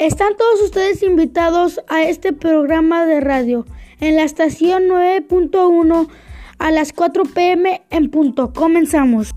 Están todos ustedes invitados a este programa de radio en la estación 9.1 a las 4 pm en punto. Comenzamos.